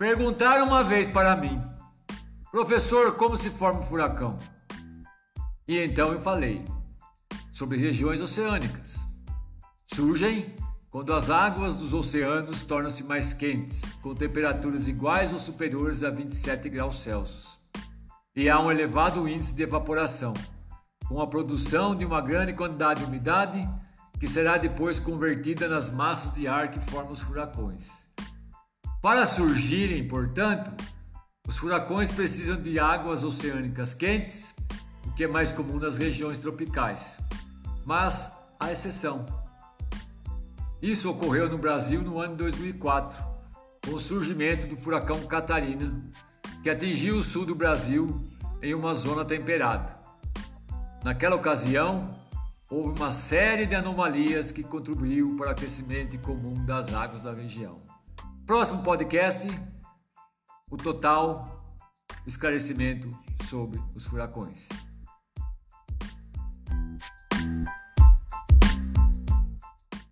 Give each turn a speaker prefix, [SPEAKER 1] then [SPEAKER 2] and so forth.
[SPEAKER 1] Perguntaram uma vez para mim, professor, como se forma um furacão? E então eu falei sobre regiões oceânicas. Surgem quando as águas dos oceanos tornam-se mais quentes, com temperaturas iguais ou superiores a 27 graus Celsius, e há um elevado índice de evaporação, com a produção de uma grande quantidade de umidade que será depois convertida nas massas de ar que formam os furacões. Para surgirem, portanto, os furacões precisam de águas oceânicas quentes, o que é mais comum nas regiões tropicais. Mas há exceção. Isso ocorreu no Brasil no ano de 2004, com o surgimento do furacão Catarina, que atingiu o sul do Brasil em uma zona temperada. Naquela ocasião, houve uma série de anomalias que contribuiu para o aquecimento comum das águas da região. Próximo podcast, o total esclarecimento sobre os furacões.